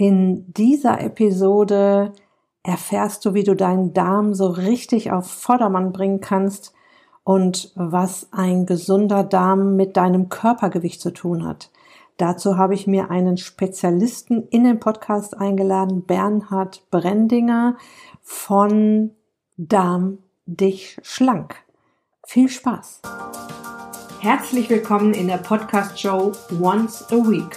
In dieser Episode erfährst du, wie du deinen Darm so richtig auf Vordermann bringen kannst und was ein gesunder Darm mit deinem Körpergewicht zu tun hat. Dazu habe ich mir einen Spezialisten in den Podcast eingeladen, Bernhard Brendinger von Darm dich schlank. Viel Spaß! Herzlich willkommen in der Podcast-Show Once a Week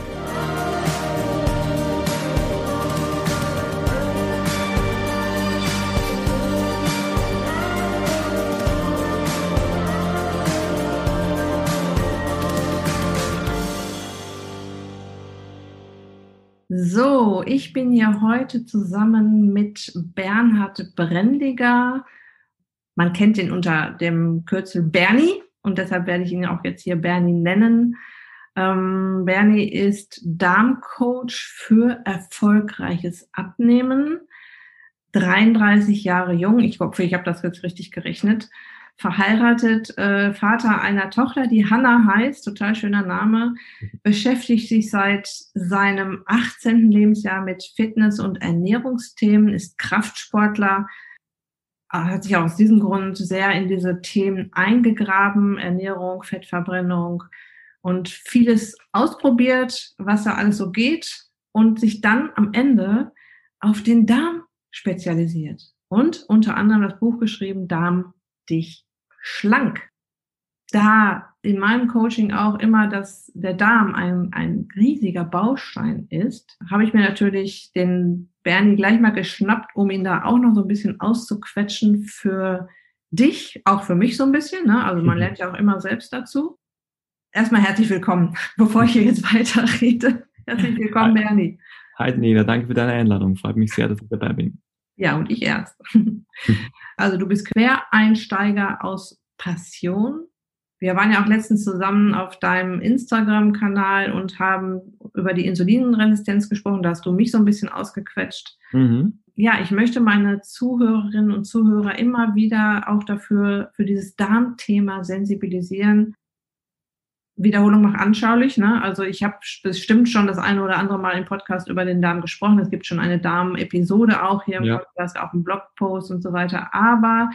So, ich bin ja heute zusammen mit Bernhard Brendiger. Man kennt ihn unter dem Kürzel Bernie und deshalb werde ich ihn auch jetzt hier Bernie nennen. Ähm, Bernie ist Darmcoach für erfolgreiches Abnehmen. 33 Jahre jung. Ich hoffe, ich habe das jetzt richtig gerechnet verheiratet, äh, Vater einer Tochter, die Hanna heißt, total schöner Name, beschäftigt sich seit seinem 18. Lebensjahr mit Fitness- und Ernährungsthemen, ist Kraftsportler, hat sich aus diesem Grund sehr in diese Themen eingegraben, Ernährung, Fettverbrennung und vieles ausprobiert, was da alles so geht und sich dann am Ende auf den Darm spezialisiert und unter anderem das Buch geschrieben, Darm dich schlank. Da in meinem Coaching auch immer, dass der Darm ein, ein riesiger Baustein ist, habe ich mir natürlich den Bernie gleich mal geschnappt, um ihn da auch noch so ein bisschen auszuquetschen für dich, auch für mich so ein bisschen. Ne? Also man mhm. lernt ja auch immer selbst dazu. Erstmal herzlich willkommen, bevor ich hier jetzt weiterrede. Herzlich willkommen. Bernie. Hi, Nina, danke für deine Einladung. Freut mich sehr, dass ich dabei bin. Ja, und ich erst. Also du bist Quereinsteiger aus Passion. Wir waren ja auch letztens zusammen auf deinem Instagram-Kanal und haben über die Insulinresistenz gesprochen. Da hast du mich so ein bisschen ausgequetscht. Mhm. Ja, ich möchte meine Zuhörerinnen und Zuhörer immer wieder auch dafür, für dieses Darmthema sensibilisieren. Wiederholung macht anschaulich. Ne? Also ich habe bestimmt schon das eine oder andere Mal im Podcast über den Darm gesprochen. Es gibt schon eine Darm-Episode auch hier im ja. Podcast, auch einen Blogpost und so weiter. Aber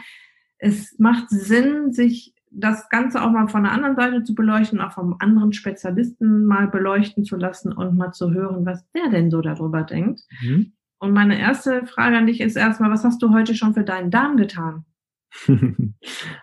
es macht Sinn, sich das Ganze auch mal von der anderen Seite zu beleuchten, auch vom anderen Spezialisten mal beleuchten zu lassen und mal zu hören, was der denn so darüber denkt. Mhm. Und meine erste Frage an dich ist erstmal, was hast du heute schon für deinen Darm getan?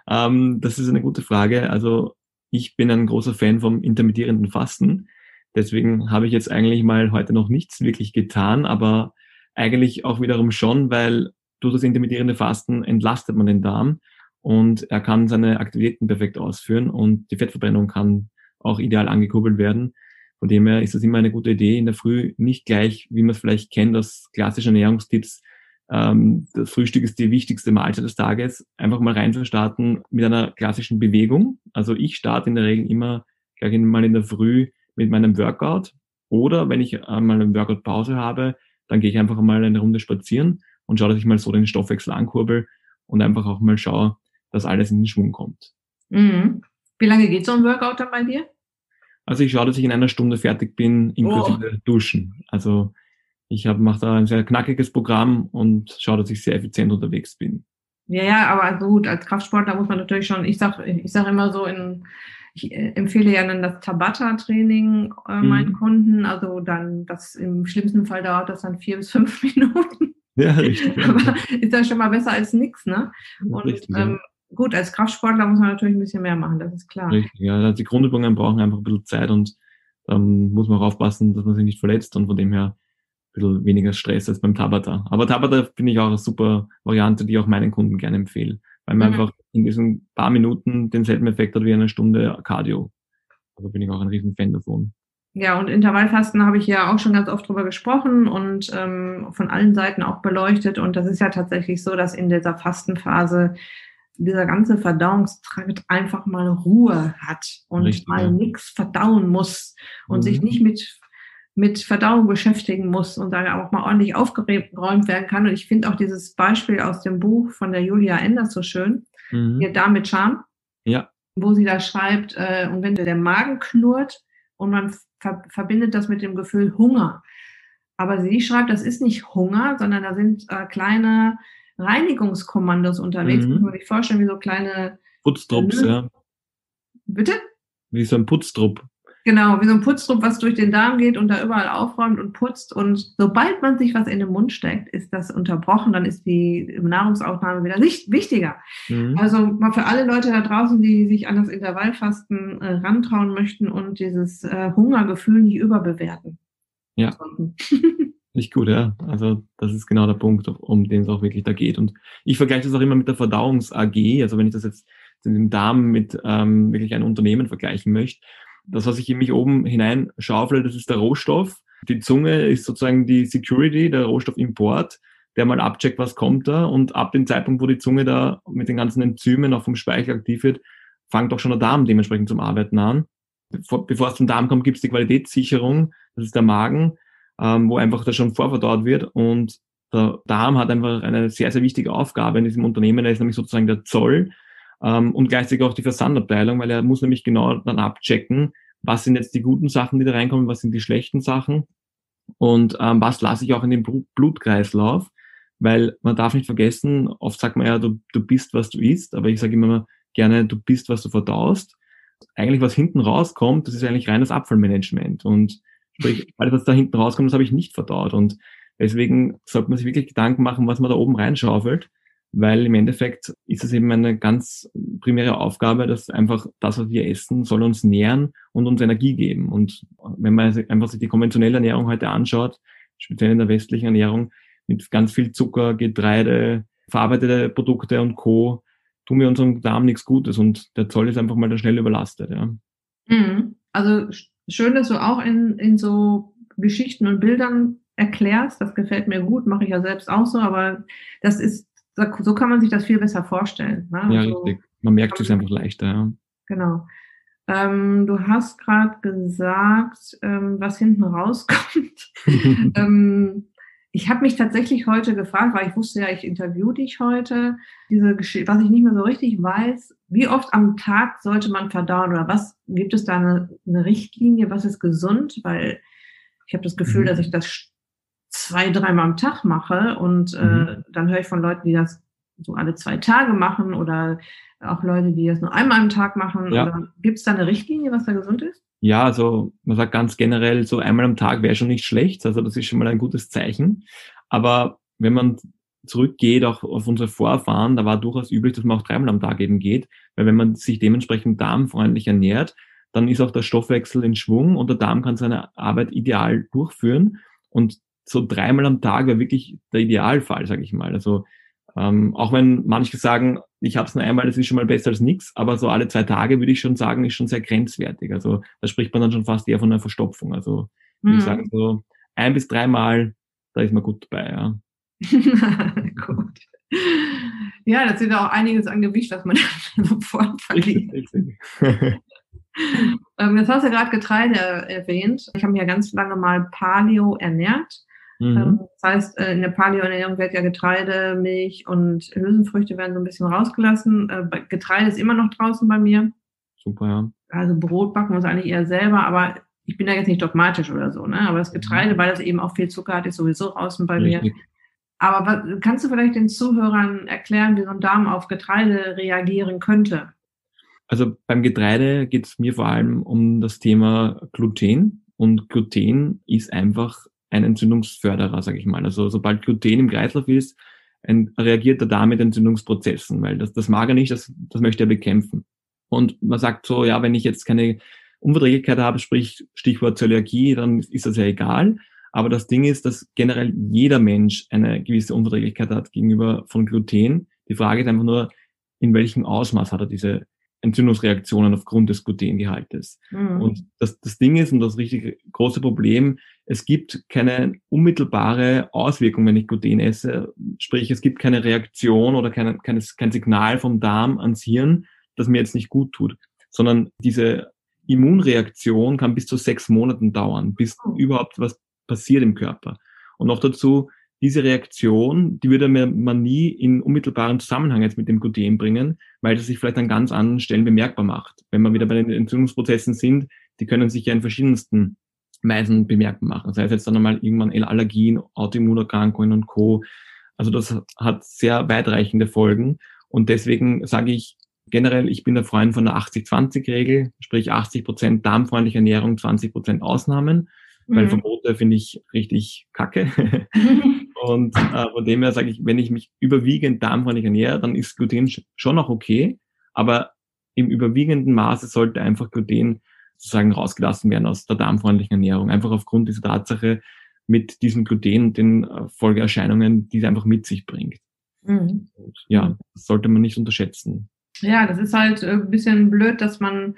ähm, das ist eine gute Frage. Also ich bin ein großer Fan vom intermittierenden Fasten. Deswegen habe ich jetzt eigentlich mal heute noch nichts wirklich getan, aber eigentlich auch wiederum schon, weil durch das intermittierende Fasten entlastet man den Darm und er kann seine Aktivitäten perfekt ausführen und die Fettverbrennung kann auch ideal angekurbelt werden. Von dem her ist das immer eine gute Idee, in der Früh nicht gleich, wie man es vielleicht kennt, aus klassischen Ernährungstipps, ähm, das Frühstück ist die wichtigste Mahlzeit des Tages, einfach mal reinzustarten mit einer klassischen Bewegung. Also ich starte in der Regel immer gleich mal in der Früh mit meinem Workout oder wenn ich einmal eine Workout-Pause habe, dann gehe ich einfach mal eine Runde spazieren und schaue, dass ich mal so den Stoffwechsel ankurbel und einfach auch mal schaue, dass alles in den Schwung kommt. Mhm. Wie lange geht so ein Workout dann bei dir? Also ich schaue, dass ich in einer Stunde fertig bin, inklusive oh. Duschen. Also ich mache da ein sehr knackiges Programm und schaue, dass ich sehr effizient unterwegs bin. Ja, ja, aber gut, als Kraftsportler muss man natürlich schon, ich sag, ich sag immer so in, ich äh, empfehle ja dann das Tabata-Training äh, meinen mhm. Kunden. Also dann, das im schlimmsten Fall dauert das dann vier bis fünf Minuten. Ja, richtig. Aber ist ja schon mal besser als nichts, ne? Und richtig, ähm, ja. gut, als Kraftsportler muss man natürlich ein bisschen mehr machen, das ist klar. Richtig, ja. Also die Grundübungen brauchen einfach ein bisschen Zeit und dann muss man auch aufpassen, dass man sich nicht verletzt und von dem her bisschen weniger Stress als beim Tabata. Aber Tabata finde ich auch eine super Variante, die ich auch meinen Kunden gerne empfehle, weil man mhm. einfach in diesen paar Minuten denselben Effekt hat wie eine Stunde Cardio. Also bin ich auch ein riesen Fan davon. Ja, und Intervallfasten habe ich ja auch schon ganz oft drüber gesprochen und ähm, von allen Seiten auch beleuchtet. Und das ist ja tatsächlich so, dass in dieser Fastenphase dieser ganze Verdauungstrakt einfach mal Ruhe hat und Richtig, mal ja. nichts verdauen muss und mhm. sich nicht mit mit Verdauung beschäftigen muss und da auch mal ordentlich aufgeräumt werden kann. Und ich finde auch dieses Beispiel aus dem Buch von der Julia Enders so schön, mhm. ihr Darm mit Charme. Ja. Wo sie da schreibt, äh, und wenn der Magen knurrt und man ver verbindet das mit dem Gefühl Hunger. Aber sie schreibt, das ist nicht Hunger, sondern da sind äh, kleine Reinigungskommandos unterwegs. Mhm. Muss man sich vorstellen, wie so kleine Putztrupps, ja. Bitte? Wie so ein Putztrupp. Genau, wie so ein Putztrupp, was durch den Darm geht und da überall aufräumt und putzt. Und sobald man sich was in den Mund steckt, ist das unterbrochen, dann ist die Nahrungsaufnahme wieder nicht wichtiger. Mhm. Also mal für alle Leute da draußen, die sich an das Intervallfasten äh, rantrauen möchten und dieses äh, Hungergefühl nicht überbewerten. Ja. nicht gut, ja. Also das ist genau der Punkt, um den es auch wirklich da geht. Und ich vergleiche das auch immer mit der Verdauungs-AG. Also wenn ich das jetzt den Darm mit ähm, wirklich einem Unternehmen vergleichen möchte, das, was ich in mich oben hinein schaufle, das ist der Rohstoff. Die Zunge ist sozusagen die Security, der Rohstoffimport, der mal abcheckt, was kommt da. Und ab dem Zeitpunkt, wo die Zunge da mit den ganzen Enzymen auch vom Speichel aktiv wird, fängt auch schon der Darm dementsprechend zum Arbeiten an. Bevor, bevor es zum Darm kommt, gibt es die Qualitätssicherung, das ist der Magen, ähm, wo einfach das schon vorverdaut wird. Und der Darm hat einfach eine sehr, sehr wichtige Aufgabe in diesem Unternehmen. Er ist nämlich sozusagen der Zoll ähm, und gleichzeitig auch die Versandabteilung, weil er muss nämlich genau dann abchecken, was sind jetzt die guten Sachen, die da reinkommen, was sind die schlechten Sachen. Und ähm, was lasse ich auch in den Blutkreislauf, weil man darf nicht vergessen, oft sagt man ja, du, du bist, was du isst, aber ich sage immer gerne, du bist, was du verdaust. Eigentlich, was hinten rauskommt, das ist eigentlich reines Abfallmanagement. Und sprich, alles, was da hinten rauskommt, das habe ich nicht verdaut. Und deswegen sollte man sich wirklich Gedanken machen, was man da oben reinschaufelt weil im Endeffekt ist es eben eine ganz primäre Aufgabe, dass einfach das, was wir essen, soll uns nähren und uns Energie geben. Und wenn man einfach sich die konventionelle Ernährung heute anschaut, speziell in der westlichen Ernährung, mit ganz viel Zucker, Getreide, verarbeitete Produkte und Co., tun wir unserem Darm nichts Gutes und der Zoll ist einfach mal da schnell überlastet. Ja. Mhm. Also schön, dass du auch in, in so Geschichten und Bildern erklärst. Das gefällt mir gut, mache ich ja selbst auch so, aber das ist so kann man sich das viel besser vorstellen. Ne? Ja, also, richtig. Man merkt es einfach leichter. Ja. Genau. Ähm, du hast gerade gesagt, ähm, was hinten rauskommt. ähm, ich habe mich tatsächlich heute gefragt, weil ich wusste ja, ich interview dich heute, diese Geschichte, was ich nicht mehr so richtig weiß, wie oft am Tag sollte man verdauen oder was gibt es da eine, eine Richtlinie, was ist gesund? Weil ich habe das Gefühl, mhm. dass ich das zwei, dreimal am Tag mache und äh, mhm. dann höre ich von Leuten, die das so alle zwei Tage machen oder auch Leute, die das nur einmal am Tag machen. Ja. Gibt es da eine Richtlinie, was da gesund ist? Ja, also man sagt ganz generell, so einmal am Tag wäre schon nicht schlecht. Also das ist schon mal ein gutes Zeichen. Aber wenn man zurückgeht, auch auf unsere Vorfahren, da war durchaus üblich, dass man auch dreimal am Tag eben geht. Weil wenn man sich dementsprechend darmfreundlich ernährt, dann ist auch der Stoffwechsel in Schwung und der Darm kann seine Arbeit ideal durchführen. Und so dreimal am Tag wäre wirklich der Idealfall, sage ich mal. Also ähm, auch wenn manche sagen, ich habe es nur einmal, das ist schon mal besser als nichts, aber so alle zwei Tage würde ich schon sagen, ist schon sehr grenzwertig. Also da spricht man dann schon fast eher von einer Verstopfung. Also mhm. ich sage so ein bis dreimal, da ist man gut dabei. Ja. gut. Ja, das sind auch einiges an Gewicht, was man sofort verliert. ähm, jetzt hast du gerade Getreide erwähnt. Ich habe mich ja ganz lange mal Paleo ernährt. Mhm. Ähm, das heißt, äh, in der Paleo-Ernährung wird ja Getreide, Milch und Hülsenfrüchte werden so ein bisschen rausgelassen. Äh, Getreide ist immer noch draußen bei mir. Super, ja. Also Brot backen muss eigentlich eher selber, aber ich bin da jetzt nicht dogmatisch oder so, ne? Aber das Getreide, mhm. weil das eben auch viel Zucker hat, ist sowieso draußen bei Richtig. mir. Aber was, kannst du vielleicht den Zuhörern erklären, wie so ein Darm auf Getreide reagieren könnte? Also beim Getreide geht es mir vor allem um das Thema Gluten. Und Gluten ist einfach ein Entzündungsförderer, sage ich mal. Also sobald Gluten im Kreislauf ist, reagiert er da mit Entzündungsprozessen, weil das, das mag er nicht, das, das möchte er bekämpfen. Und man sagt so, ja, wenn ich jetzt keine Unverträglichkeit habe, sprich Stichwort Zöliakie, dann ist das ja egal. Aber das Ding ist, dass generell jeder Mensch eine gewisse Unverträglichkeit hat gegenüber von Gluten. Die Frage ist einfach nur, in welchem Ausmaß hat er diese Entzündungsreaktionen aufgrund des Glutengehaltes. Mhm. Und das, das Ding ist, und das richtig große Problem, es gibt keine unmittelbare Auswirkung, wenn ich Gluten esse. Sprich, es gibt keine Reaktion oder keine, keine, kein Signal vom Darm ans Hirn, das mir jetzt nicht gut tut, sondern diese Immunreaktion kann bis zu sechs Monaten dauern, bis oh. überhaupt was passiert im Körper. Und noch dazu, diese Reaktion, die würde man nie in unmittelbaren Zusammenhang jetzt mit dem Gluten bringen, weil das sich vielleicht an ganz anderen Stellen bemerkbar macht. Wenn wir wieder bei den Entzündungsprozessen sind, die können sich ja in verschiedensten Weisen bemerkbar machen. Das heißt jetzt dann einmal irgendwann Allergien, Autoimmunerkrankungen und Co. Also das hat sehr weitreichende Folgen. Und deswegen sage ich generell, ich bin der Freund von der 80-20-Regel, sprich 80 Prozent darmfreundliche Ernährung, 20 Prozent Ausnahmen. Mhm. Weil Verbote finde ich richtig kacke. und äh, von dem her sage ich, wenn ich mich überwiegend darmfreundlich ernähre, dann ist Gluten schon noch okay. Aber im überwiegenden Maße sollte einfach Gluten sozusagen rausgelassen werden aus der darmfreundlichen Ernährung. Einfach aufgrund dieser Tatsache mit diesem Gluten und den äh, Folgeerscheinungen, die es einfach mit sich bringt. Mhm. Ja, das sollte man nicht unterschätzen. Ja, das ist halt ein bisschen blöd, dass man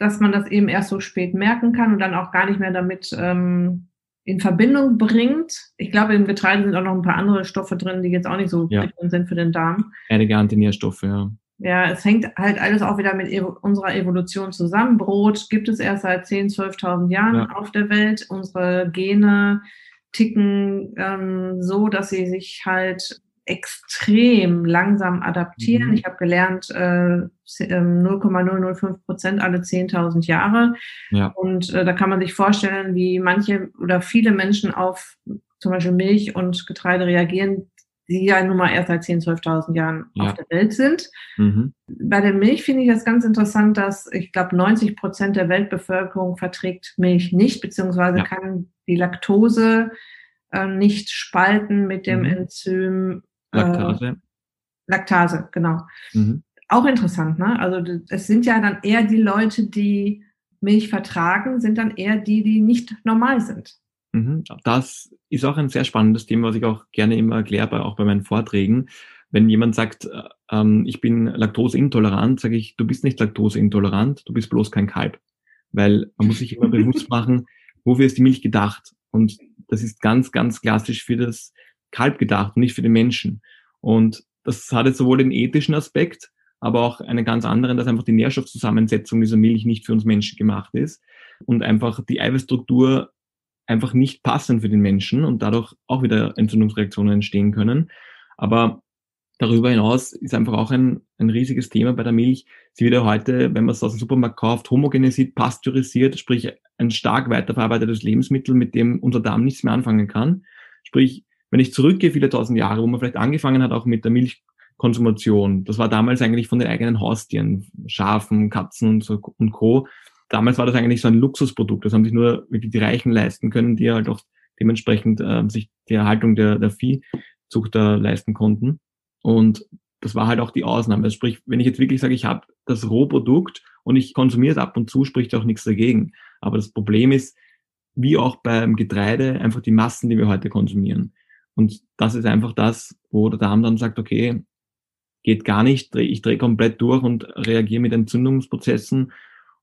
dass man das eben erst so spät merken kann und dann auch gar nicht mehr damit ähm, in Verbindung bringt. Ich glaube, im Getreide sind auch noch ein paar andere Stoffe drin, die jetzt auch nicht so ja. sind für den Darm. Einige Antinährstoffe, ja. Ja, es hängt halt alles auch wieder mit evo unserer Evolution zusammen. Brot gibt es erst seit 10.000, 12.000 Jahren ja. auf der Welt. Unsere Gene ticken ähm, so, dass sie sich halt extrem langsam adaptieren. Mhm. Ich habe gelernt, äh, 0,005 ähm, Prozent alle 10.000 Jahre. Ja. Und äh, da kann man sich vorstellen, wie manche oder viele Menschen auf zum Beispiel Milch und Getreide reagieren, die ja nun mal erst seit 10.000, 12.000 Jahren ja. auf der Welt sind. Mhm. Bei der Milch finde ich das ganz interessant, dass ich glaube 90 Prozent der Weltbevölkerung verträgt Milch nicht, beziehungsweise ja. kann die Laktose äh, nicht spalten mit dem mhm. Enzym Laktase. Äh, Laktase, genau. Mhm. Auch interessant, ne? Also es sind ja dann eher die Leute, die Milch vertragen, sind dann eher die, die nicht normal sind. Mhm. Das ist auch ein sehr spannendes Thema, was ich auch gerne immer erkläre, auch bei meinen Vorträgen. Wenn jemand sagt, äh, ähm, ich bin laktoseintolerant, sage ich, du bist nicht laktoseintolerant, du bist bloß kein Kalb. Weil man muss sich immer bewusst machen, wofür ist die Milch gedacht? Und das ist ganz, ganz klassisch für das Kalb gedacht und nicht für den Menschen. Und das hat jetzt sowohl den ethischen Aspekt, aber auch einen ganz anderen, dass einfach die Nährstoffzusammensetzung dieser Milch nicht für uns Menschen gemacht ist und einfach die Eiweißstruktur einfach nicht passend für den Menschen und dadurch auch wieder Entzündungsreaktionen entstehen können. Aber darüber hinaus ist einfach auch ein, ein riesiges Thema bei der Milch. Sie wird ja heute, wenn man es aus dem Supermarkt kauft, homogenisiert, pasteurisiert, sprich ein stark weiterverarbeitetes Lebensmittel, mit dem unser Darm nichts mehr anfangen kann. Sprich, wenn ich zurückgehe, viele tausend Jahre, wo man vielleicht angefangen hat auch mit der Milchkonsumation, das war damals eigentlich von den eigenen Haustieren, Schafen, Katzen und, so, und Co. Damals war das eigentlich so ein Luxusprodukt. Das haben sich nur wirklich die Reichen leisten können, die halt auch dementsprechend äh, sich die Erhaltung der, der Viehzucht da leisten konnten. Und das war halt auch die Ausnahme. Also sprich, wenn ich jetzt wirklich sage, ich habe das Rohprodukt und ich konsumiere es ab und zu, spricht auch nichts dagegen. Aber das Problem ist, wie auch beim Getreide, einfach die Massen, die wir heute konsumieren. Und das ist einfach das, wo der Darm dann sagt, okay, geht gar nicht, ich drehe komplett durch und reagiere mit Entzündungsprozessen.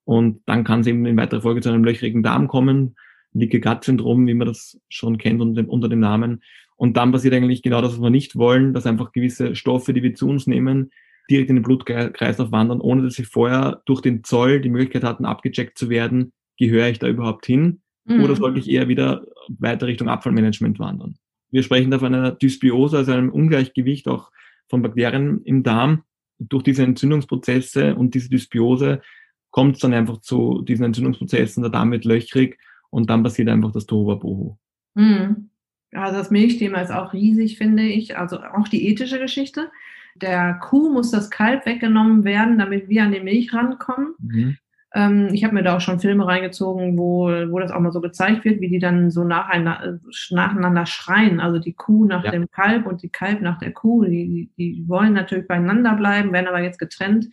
Und dann kann es eben in weiterer Folge zu einem löchrigen Darm kommen, Leaky Gut Syndrom, wie man das schon kennt unter dem, unter dem Namen. Und dann passiert eigentlich genau das, was wir nicht wollen, dass einfach gewisse Stoffe, die wir zu uns nehmen, direkt in den Blutkreislauf wandern, ohne dass sie vorher durch den Zoll die Möglichkeit hatten, abgecheckt zu werden, gehöre ich da überhaupt hin? Mhm. Oder sollte ich eher wieder weiter Richtung Abfallmanagement wandern? Wir sprechen da von einer Dysbiose, also einem Ungleichgewicht auch von Bakterien im Darm. Durch diese Entzündungsprozesse und diese Dysbiose kommt es dann einfach zu diesen Entzündungsprozessen, der Darm wird löchrig und dann passiert einfach das Tohuwabohu. Mhm. Also das Milchthema ist auch riesig, finde ich. Also auch die ethische Geschichte. Der Kuh muss das Kalb weggenommen werden, damit wir an die Milch rankommen. Mhm. Ähm, ich habe mir da auch schon Filme reingezogen, wo, wo das auch mal so gezeigt wird, wie die dann so nacheinander, nacheinander schreien. Also die Kuh nach ja. dem Kalb und die Kalb nach der Kuh. Die, die wollen natürlich beieinander bleiben, werden aber jetzt getrennt,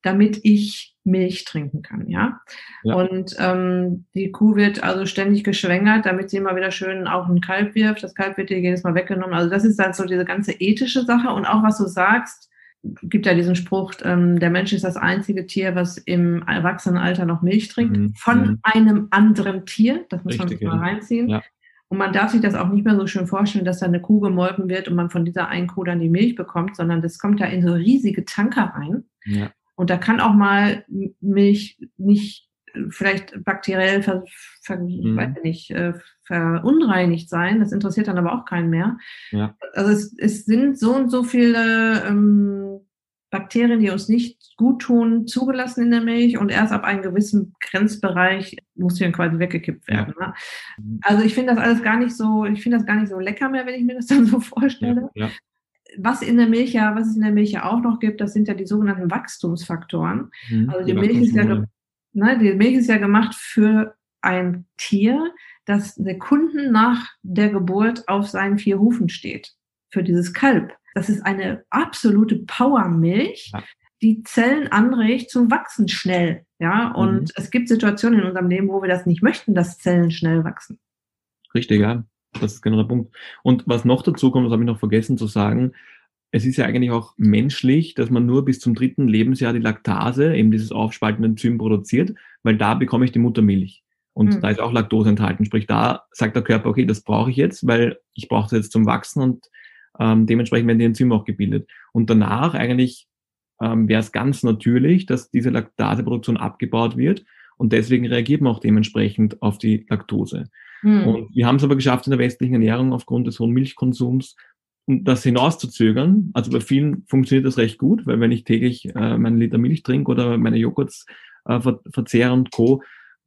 damit ich Milch trinken kann, ja. ja. Und ähm, die Kuh wird also ständig geschwängert, damit sie immer wieder schön auch ein Kalb wirft. Das Kalb wird dir jedes Mal weggenommen. Also das ist dann so diese ganze ethische Sache und auch was du sagst, gibt ja diesen Spruch, ähm, der Mensch ist das einzige Tier, was im Erwachsenenalter noch Milch trinkt, mhm. von mhm. einem anderen Tier. Das muss Richtig, man sich mal reinziehen. Ja. Und man darf sich das auch nicht mehr so schön vorstellen, dass da eine Kuh gemolken wird und man von dieser einen Kuh dann die Milch bekommt, sondern das kommt ja in so riesige Tanker rein. Ja. Und da kann auch mal Milch nicht vielleicht bakteriell ver, ver, mhm. weiß nicht, äh, verunreinigt sein. Das interessiert dann aber auch keinen mehr. Ja. Also es, es sind so und so viele ähm, Bakterien, die uns nicht gut tun, zugelassen in der Milch und erst ab einem gewissen Grenzbereich muss sie dann quasi weggekippt werden. Ja. Ne? Also ich finde das alles gar nicht so, ich finde das gar nicht so lecker mehr, wenn ich mir das dann so vorstelle. Ja, ja. Was in der Milch ja, was es in der Milch ja auch noch gibt, das sind ja die sogenannten Wachstumsfaktoren. Mhm, also die, die Milch ist ja, ne, die Milch ist ja gemacht für ein Tier, das Sekunden nach der Geburt auf seinen vier Hufen steht. Für dieses Kalb. Das ist eine absolute Powermilch, ja. die Zellen anregt zum Wachsen schnell. Ja, und mhm. es gibt Situationen in unserem Leben, wo wir das nicht möchten, dass Zellen schnell wachsen. Richtig, ja. Das ist genau der Punkt. Und was noch dazu kommt, das habe ich noch vergessen zu sagen, es ist ja eigentlich auch menschlich, dass man nur bis zum dritten Lebensjahr die Laktase, eben dieses aufspaltende Enzym produziert, weil da bekomme ich die Muttermilch. Und mhm. da ist auch Laktose enthalten. Sprich, da sagt der Körper, okay, das brauche ich jetzt, weil ich brauche es jetzt zum Wachsen und ähm, dementsprechend werden die Enzyme auch gebildet. Und danach eigentlich ähm, wäre es ganz natürlich, dass diese Laktaseproduktion abgebaut wird und deswegen reagiert man auch dementsprechend auf die Laktose. Mhm. Und wir haben es aber geschafft in der westlichen Ernährung aufgrund des hohen Milchkonsums, um das hinauszuzögern. Also bei vielen funktioniert das recht gut, weil wenn ich täglich äh, meinen Liter Milch trinke oder meine Joghurts äh, verzehre und Co.,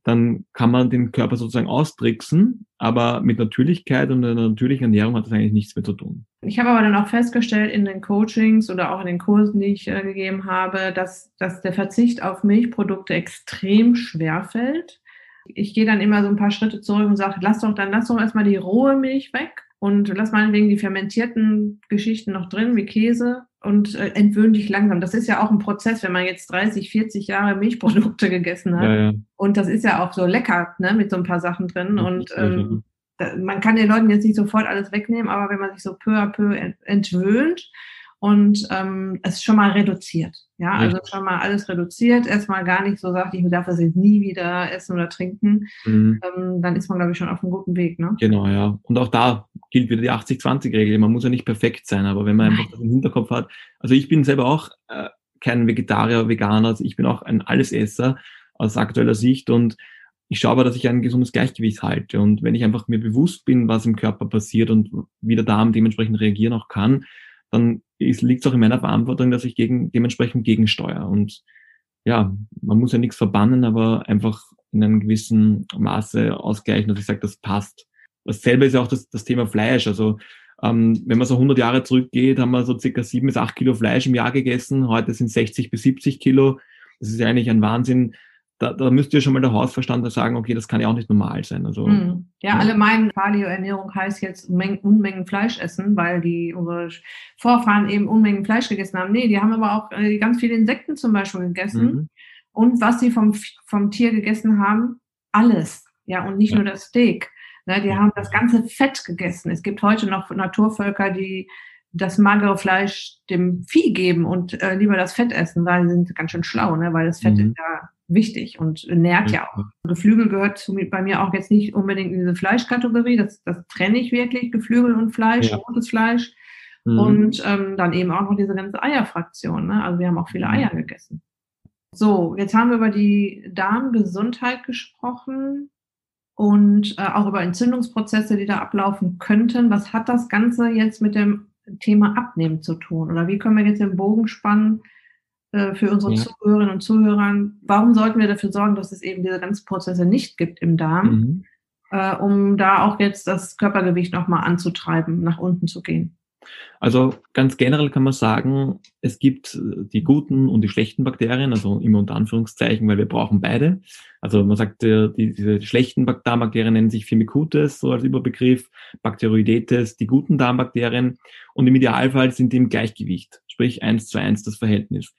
dann kann man den Körper sozusagen austricksen, aber mit Natürlichkeit und einer natürlichen Ernährung hat das eigentlich nichts mehr zu tun. Ich habe aber dann auch festgestellt in den Coachings oder auch in den Kursen, die ich äh, gegeben habe, dass, dass der Verzicht auf Milchprodukte extrem schwer fällt. Ich gehe dann immer so ein paar Schritte zurück und sage, lass doch dann, lass doch erstmal die rohe Milch weg und lass meinetwegen die fermentierten Geschichten noch drin, wie Käse und äh, entwöhn dich langsam. Das ist ja auch ein Prozess, wenn man jetzt 30, 40 Jahre Milchprodukte gegessen hat. Ja, ja. Und das ist ja auch so lecker, ne, mit so ein paar Sachen drin. Und ähm, da, man kann den Leuten jetzt nicht sofort alles wegnehmen, aber wenn man sich so peu à peu entwöhnt und ähm, es schon mal reduziert. Ja, also schon mal alles reduziert, erstmal gar nicht so sagt, ich darf das jetzt nie wieder essen oder trinken, mhm. ähm, dann ist man, glaube ich, schon auf einem guten Weg. Ne? Genau, ja. Und auch da gilt wieder die 80-20-Regel. Man muss ja nicht perfekt sein, aber wenn man einfach das im Hinterkopf hat. Also ich bin selber auch äh, kein Vegetarier, Veganer, also ich bin auch ein Allesesser aus aktueller Sicht und ich schaue aber, dass ich ein gesundes Gleichgewicht halte. Und wenn ich einfach mir bewusst bin, was im Körper passiert und wie der Darm dementsprechend reagieren auch kann, dann liegt es auch in meiner Verantwortung, dass ich gegen, dementsprechend gegensteuere. Und ja, man muss ja nichts verbannen, aber einfach in einem gewissen Maße ausgleichen, dass ich sage, das passt. Dasselbe ist ja auch das, das Thema Fleisch. Also ähm, wenn man so 100 Jahre zurückgeht, haben wir so circa 7 bis 8 Kilo Fleisch im Jahr gegessen. Heute sind 60 bis 70 Kilo. Das ist ja eigentlich ein Wahnsinn da, da müsste ja schon mal der Hausverstand sagen, okay, das kann ja auch nicht normal sein. Also, hm. ja, ja, alle meinen, Paleo-Ernährung heißt jetzt Unmengen, Unmengen Fleisch essen, weil die unsere Vorfahren eben Unmengen Fleisch gegessen haben. Nee, die haben aber auch äh, ganz viele Insekten zum Beispiel gegessen. Mhm. Und was sie vom, vom Tier gegessen haben, alles. Ja, und nicht ja. nur das Steak. Ne, die haben das ganze Fett gegessen. Es gibt heute noch Naturvölker, die das magere Fleisch dem Vieh geben und äh, lieber das Fett essen, weil sie sind ganz schön schlau, ne? weil das Fett mhm. ist ja wichtig und nährt ja auch. Geflügel gehört zu, bei mir auch jetzt nicht unbedingt in diese Fleischkategorie. Das, das trenne ich wirklich, Geflügel und Fleisch, ja. rotes Fleisch. Mhm. Und ähm, dann eben auch noch diese ganze Eierfraktion. Ne? Also wir haben auch viele mhm. Eier gegessen. So, jetzt haben wir über die Darmgesundheit gesprochen und äh, auch über Entzündungsprozesse, die da ablaufen könnten. Was hat das Ganze jetzt mit dem Thema Abnehmen zu tun? Oder wie können wir jetzt den Bogen spannen äh, für unsere ja. Zuhörerinnen und Zuhörer, warum sollten wir dafür sorgen, dass es eben diese ganzen Prozesse nicht gibt im Darm, mhm. äh, um da auch jetzt das Körpergewicht nochmal anzutreiben, nach unten zu gehen? Also ganz generell kann man sagen, es gibt die guten und die schlechten Bakterien, also immer unter Anführungszeichen, weil wir brauchen beide. Also man sagt, die, diese schlechten Darmbakterien nennen sich Firmicutes, so als Überbegriff, Bacteroidetes, die guten Darmbakterien. Und im Idealfall sind die im Gleichgewicht, sprich eins zu eins das Verhältnis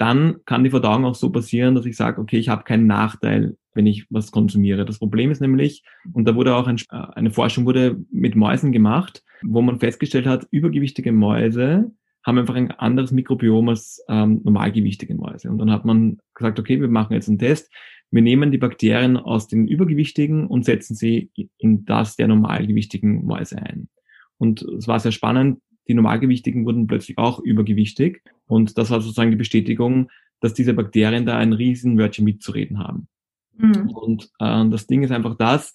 dann kann die Verdauung auch so passieren, dass ich sage, okay, ich habe keinen Nachteil, wenn ich was konsumiere. Das Problem ist nämlich, und da wurde auch ein, äh, eine Forschung wurde mit Mäusen gemacht, wo man festgestellt hat, übergewichtige Mäuse haben einfach ein anderes Mikrobiom als ähm, normalgewichtige Mäuse. Und dann hat man gesagt, okay, wir machen jetzt einen Test. Wir nehmen die Bakterien aus den übergewichtigen und setzen sie in das der normalgewichtigen Mäuse ein. Und es war sehr spannend die Normalgewichtigen wurden plötzlich auch übergewichtig. Und das war sozusagen die Bestätigung, dass diese Bakterien da ein riesen Wörtchen mitzureden haben. Mhm. Und äh, das Ding ist einfach das,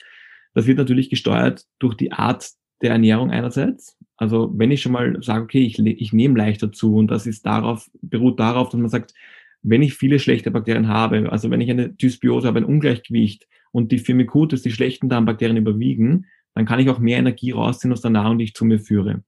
das wird natürlich gesteuert durch die Art der Ernährung einerseits. Also wenn ich schon mal sage, okay, ich, ich nehme leichter zu und das ist darauf, beruht darauf, dass man sagt, wenn ich viele schlechte Bakterien habe, also wenn ich eine Dysbiose habe, ein Ungleichgewicht und die Firmicutes, die schlechten Darmbakterien überwiegen, dann kann ich auch mehr Energie rausziehen aus der Nahrung, die ich zu mir führe.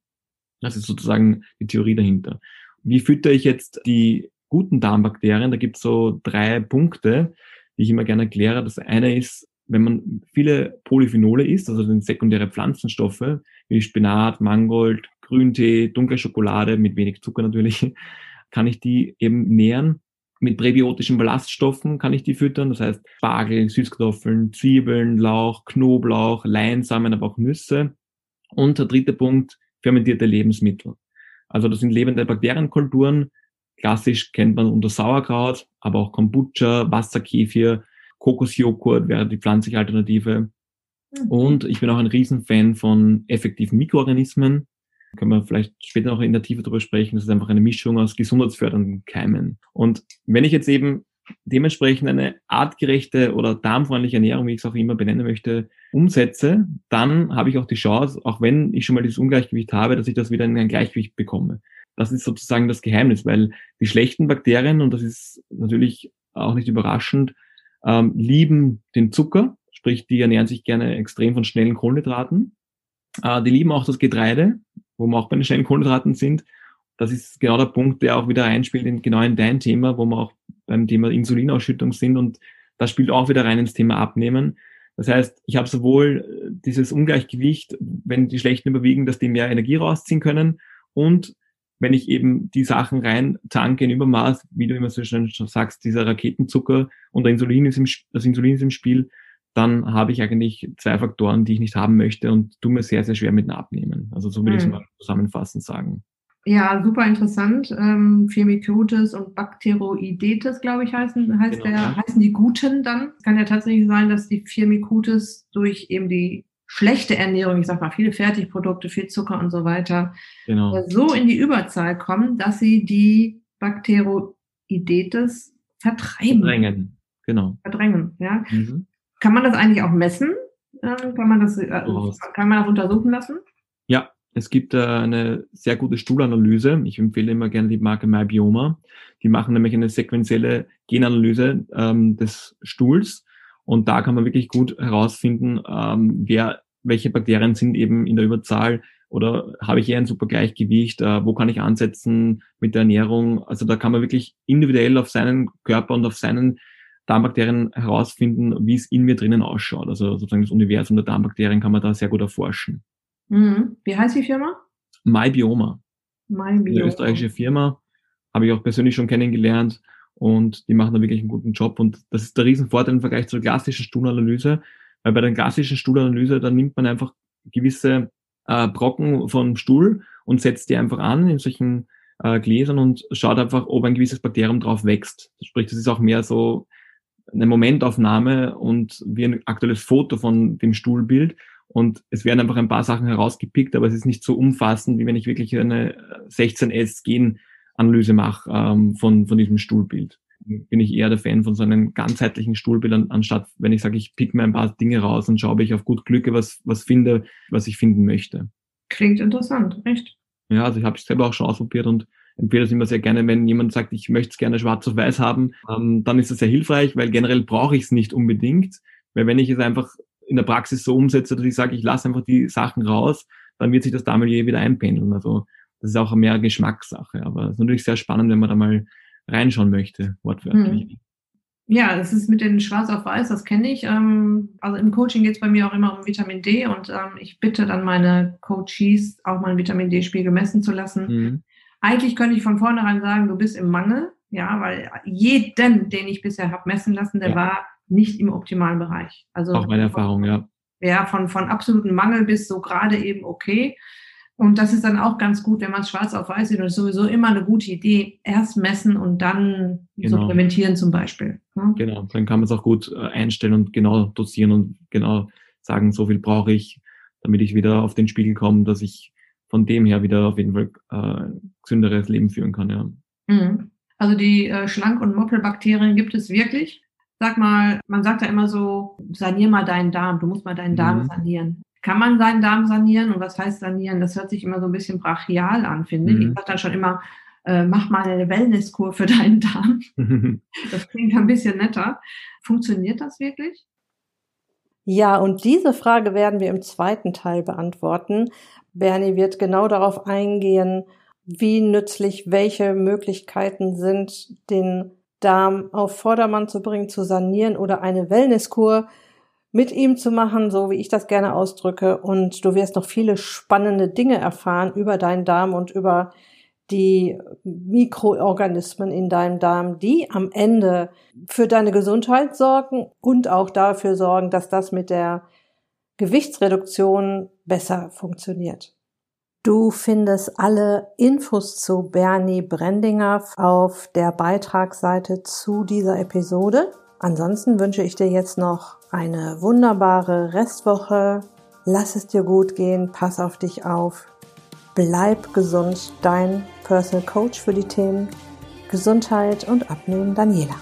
Das ist sozusagen die Theorie dahinter. Wie fütter ich jetzt die guten Darmbakterien? Da gibt es so drei Punkte, die ich immer gerne erkläre. Das eine ist, wenn man viele Polyphenole isst, also den sekundäre Pflanzenstoffe, wie Spinat, Mangold, Grüntee, dunkle Schokolade mit wenig Zucker natürlich, kann ich die eben nähren. Mit präbiotischen Ballaststoffen kann ich die füttern, das heißt Spargel, Süßkartoffeln, Zwiebeln, Lauch, Knoblauch, Leinsamen, aber auch Nüsse. Und der dritte Punkt, fermentierte Lebensmittel. Also das sind lebende Bakterienkulturen. Klassisch kennt man unter Sauerkraut, aber auch Kombucha, Wasserkefir, Kokosjoghurt wäre die pflanzliche Alternative. Mhm. Und ich bin auch ein Riesenfan von effektiven Mikroorganismen. Können wir vielleicht später noch in der Tiefe darüber sprechen. Das ist einfach eine Mischung aus gesundheitsfördernden Keimen. Und wenn ich jetzt eben dementsprechend eine artgerechte oder darmfreundliche Ernährung, wie ich es auch immer benennen möchte, umsetze, dann habe ich auch die Chance, auch wenn ich schon mal dieses Ungleichgewicht habe, dass ich das wieder in ein Gleichgewicht bekomme. Das ist sozusagen das Geheimnis, weil die schlechten Bakterien, und das ist natürlich auch nicht überraschend, ähm, lieben den Zucker, sprich, die ernähren sich gerne extrem von schnellen Kohlenhydraten. Äh, die lieben auch das Getreide, wo wir auch bei den schnellen Kohlenhydraten sind. Das ist genau der Punkt, der auch wieder einspielt in genau in dein Thema, wo wir auch beim Thema Insulinausschüttung sind und das spielt auch wieder rein ins Thema Abnehmen. Das heißt, ich habe sowohl äh, dieses Ungleichgewicht, wenn die Schlechten überwiegen, dass die mehr Energie rausziehen können und wenn ich eben die Sachen rein tanke in Übermaß, wie du immer so schön sagst, dieser Raketenzucker und der Insulin ist im, das Insulin ist im Spiel, dann habe ich eigentlich zwei Faktoren, die ich nicht haben möchte und tu mir sehr, sehr schwer mit dem Abnehmen. Also so würde mhm. ich es mal zusammenfassend sagen. Ja, super interessant. Ähm, Firmicutes und Bacteroidetes, glaube ich, heißen, heißt genau, der, ja. heißen die Guten dann. Kann ja tatsächlich sein, dass die Firmicutes durch eben die schlechte Ernährung, ich sag mal, viele Fertigprodukte, viel Zucker und so weiter, genau. Äh, so in die Überzahl kommen, dass sie die Bacteroidetes vertreiben. Verdrängen, genau. Verdrängen, ja. Mhm. Kann man das eigentlich auch messen? Ähm, kann man das, äh, kann man das untersuchen lassen? Ja, es gibt äh, eine sehr gute Stuhlanalyse. Ich empfehle immer gerne die Marke MyBioma. Die machen nämlich eine sequenzielle Genanalyse ähm, des Stuhls und da kann man wirklich gut herausfinden, ähm, wer, welche Bakterien sind eben in der Überzahl oder habe ich eher ein super Gleichgewicht, äh, wo kann ich ansetzen mit der Ernährung. Also da kann man wirklich individuell auf seinen Körper und auf seinen Darmbakterien herausfinden, wie es in mir drinnen ausschaut. Also sozusagen das Universum der Darmbakterien kann man da sehr gut erforschen. Mhm. Wie heißt die Firma? MyBioma. MyBioma. Eine österreichische Firma, habe ich auch persönlich schon kennengelernt und die machen da wirklich einen guten Job. Und das ist der Riesenvorteil im Vergleich zur klassischen Stuhlanalyse, weil bei der klassischen Stuhlanalyse, da nimmt man einfach gewisse äh, Brocken vom Stuhl und setzt die einfach an in solchen äh, Gläsern und schaut einfach, ob ein gewisses Bakterium drauf wächst. Sprich, das ist auch mehr so eine Momentaufnahme und wie ein aktuelles Foto von dem Stuhlbild. Und es werden einfach ein paar Sachen herausgepickt, aber es ist nicht so umfassend, wie wenn ich wirklich eine 16S Gen Analyse mache ähm, von, von diesem Stuhlbild. Bin ich eher der Fan von so einem ganzheitlichen Stuhlbild, anstatt wenn ich sage, ich pick mir ein paar Dinge raus und schaue, ob ich auf gut Glücke was, was finde, was ich finden möchte. Klingt interessant, echt? Ja, also ich habe es selber auch schon ausprobiert und empfehle es immer sehr gerne, wenn jemand sagt, ich möchte es gerne schwarz auf weiß haben, ähm, dann ist es sehr hilfreich, weil generell brauche ich es nicht unbedingt. Weil wenn ich es einfach in der Praxis so umsetze, dass ich sage, ich lasse einfach die Sachen raus, dann wird sich das Damalier wieder einpendeln. Also das ist auch mehr Geschmackssache. Aber es ist natürlich sehr spannend, wenn man da mal reinschauen möchte, wortwörtlich. Hm. Ja, das ist mit den Schwarz auf Weiß, das kenne ich. Ähm, also im Coaching geht es bei mir auch immer um Vitamin D und ähm, ich bitte dann meine Coaches auch mal einen Vitamin D-Spiegel messen zu lassen. Mhm. Eigentlich könnte ich von vornherein sagen, du bist im Mangel, ja, weil jeden, den ich bisher habe messen lassen, der ja. war nicht im optimalen Bereich. Also auch meine Erfahrung, ja. Ja, von, von absoluten Mangel bis so gerade eben okay. Und das ist dann auch ganz gut, wenn man es schwarz auf weiß sieht. Und ist sowieso immer eine gute Idee. Erst messen und dann genau. supplementieren zum Beispiel. Ja? Genau, dann kann man es auch gut äh, einstellen und genau dosieren und genau sagen, so viel brauche ich, damit ich wieder auf den Spiegel komme, dass ich von dem her wieder auf jeden Fall äh, gesünderes Leben führen kann. Ja. Mhm. Also die äh, Schlank- und Moppelbakterien gibt es wirklich. Sag mal, man sagt ja immer so, sanier mal deinen Darm, du musst mal deinen Darm mhm. sanieren. Kann man seinen Darm sanieren? Und was heißt sanieren? Das hört sich immer so ein bisschen brachial an, finde mhm. ich. Ich sage dann schon immer, äh, mach mal eine Wellnesskur für deinen Darm. das klingt ein bisschen netter. Funktioniert das wirklich? Ja, und diese Frage werden wir im zweiten Teil beantworten. Bernie wird genau darauf eingehen, wie nützlich welche Möglichkeiten sind, den Darm auf Vordermann zu bringen, zu sanieren oder eine Wellnesskur mit ihm zu machen, so wie ich das gerne ausdrücke. Und du wirst noch viele spannende Dinge erfahren über deinen Darm und über die Mikroorganismen in deinem Darm, die am Ende für deine Gesundheit sorgen und auch dafür sorgen, dass das mit der Gewichtsreduktion besser funktioniert. Du findest alle Infos zu Bernie Brendinger auf der Beitragsseite zu dieser Episode. Ansonsten wünsche ich dir jetzt noch eine wunderbare Restwoche. Lass es dir gut gehen, pass auf dich auf. Bleib gesund, dein Personal Coach für die Themen Gesundheit und Abnehmen Daniela.